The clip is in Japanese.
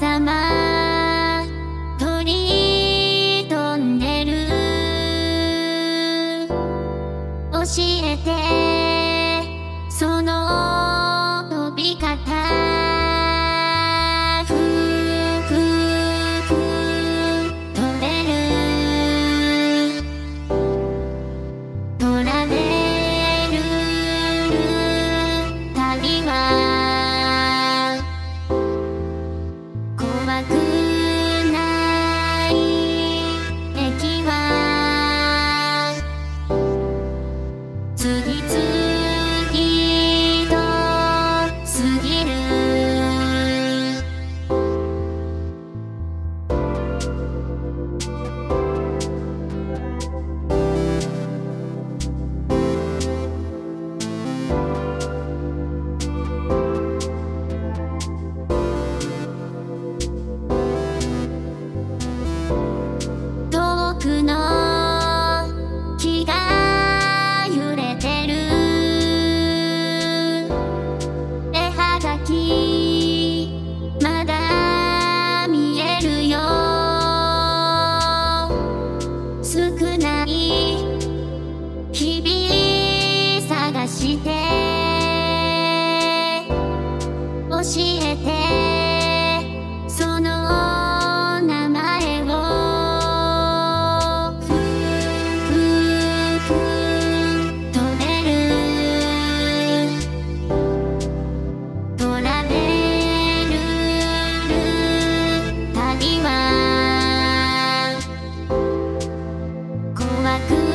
様鳥とんでる。く could